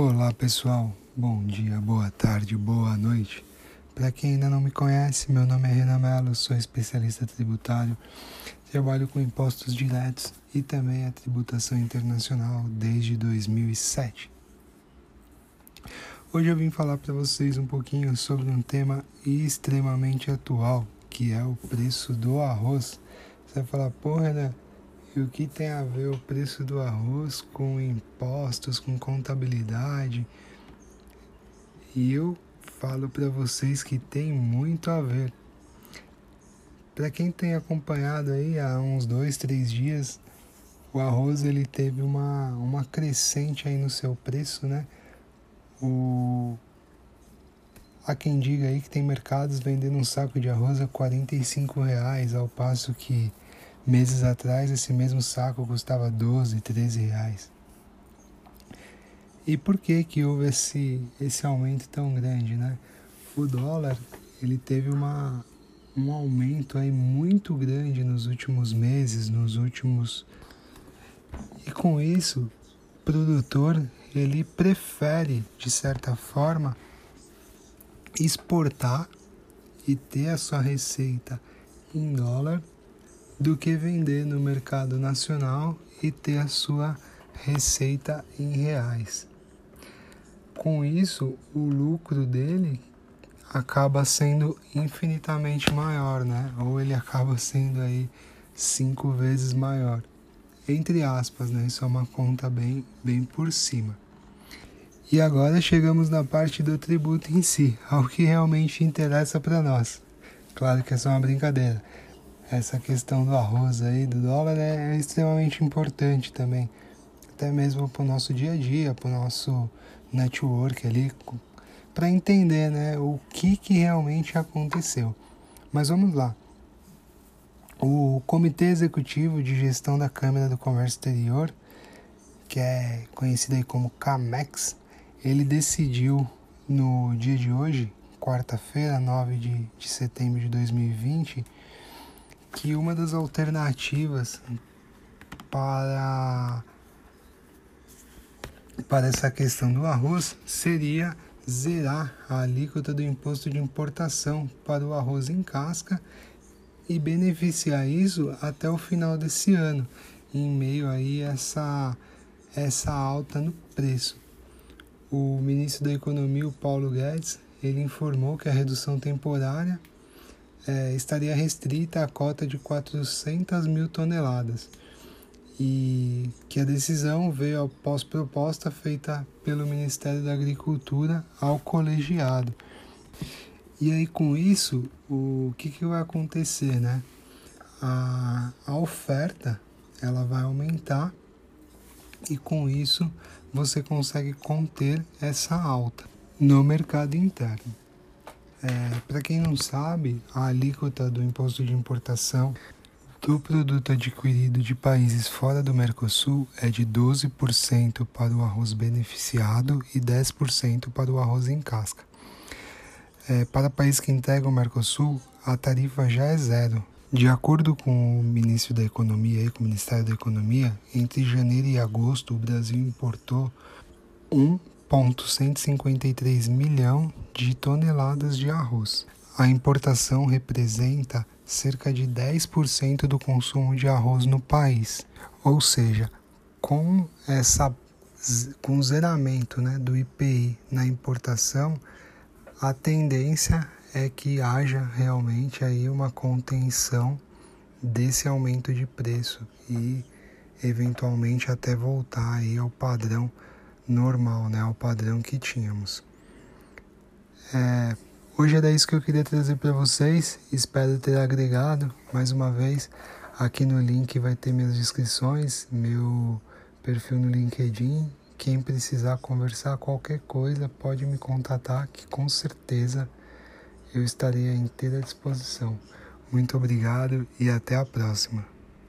Olá pessoal, bom dia, boa tarde, boa noite. Para quem ainda não me conhece, meu nome é Renan Mello, sou especialista tributário, trabalho com impostos diretos e também a tributação internacional desde 2007. Hoje eu vim falar para vocês um pouquinho sobre um tema extremamente atual, que é o preço do arroz. Você vai falar, porra, Renan, e o que tem a ver o preço do arroz com impostos, com contabilidade? E eu falo para vocês que tem muito a ver. Para quem tem acompanhado aí há uns dois, três dias, o arroz ele teve uma, uma crescente aí no seu preço, né? O, há quem diga aí que tem mercados vendendo um saco de arroz a 45 reais, ao passo que Meses atrás, esse mesmo saco custava 12, 13 reais. E por que que houve esse, esse aumento tão grande, né? O dólar, ele teve uma, um aumento aí muito grande nos últimos meses, nos últimos... E com isso, o produtor, ele prefere, de certa forma, exportar e ter a sua receita em dólar do que vender no mercado nacional e ter a sua receita em reais. Com isso, o lucro dele acaba sendo infinitamente maior, né? Ou ele acaba sendo aí cinco vezes maior. Entre aspas, né? Isso é uma conta bem, bem por cima. E agora chegamos na parte do tributo em si, ao que realmente interessa para nós. Claro que é só uma brincadeira essa questão do arroz aí, do dólar, é, extremamente importante também. Até mesmo para o nosso dia a dia, para o nosso network ali, para entender né, o que, que realmente aconteceu. Mas vamos lá. O Comitê Executivo de Gestão da Câmara do Comércio Exterior, que é conhecido aí como CAMEX, ele decidiu no dia de hoje, quarta-feira, 9 de, de setembro de 2020, que uma das alternativas para para essa questão do arroz seria zerar a alíquota do imposto de importação para o arroz em casca e beneficiar isso até o final desse ano, em meio aí essa essa alta no preço. O ministro da Economia, o Paulo Guedes, ele informou que a redução temporária é, estaria restrita à cota de 400 mil toneladas e que a decisão veio após proposta feita pelo Ministério da Agricultura ao colegiado. E aí com isso, o que, que vai acontecer, né? A, a oferta ela vai aumentar e com isso você consegue conter essa alta no mercado interno. É, Para quem não sabe, a alíquota do imposto de importação do produto adquirido de países fora do Mercosul é de 12% para o arroz beneficiado e 10% para o arroz em casca. É, para países que integram o Mercosul, a tarifa já é zero. De acordo com o ministro da Economia e com o Ministério da Economia, entre janeiro e agosto o Brasil importou 1 1,153 milhão de toneladas de arroz. A importação representa cerca de 10% do consumo de arroz no país. Ou seja, com essa com o zeramento né, do IPI na importação, a tendência é que haja realmente aí uma contenção desse aumento de preço e eventualmente até voltar aí ao padrão normal, né, ao padrão que tínhamos. É, hoje era isso que eu queria trazer para vocês. Espero ter agregado mais uma vez. Aqui no link vai ter minhas inscrições, meu perfil no LinkedIn. Quem precisar conversar qualquer coisa pode me contatar, que com certeza eu estarei à inteira disposição. Muito obrigado e até a próxima.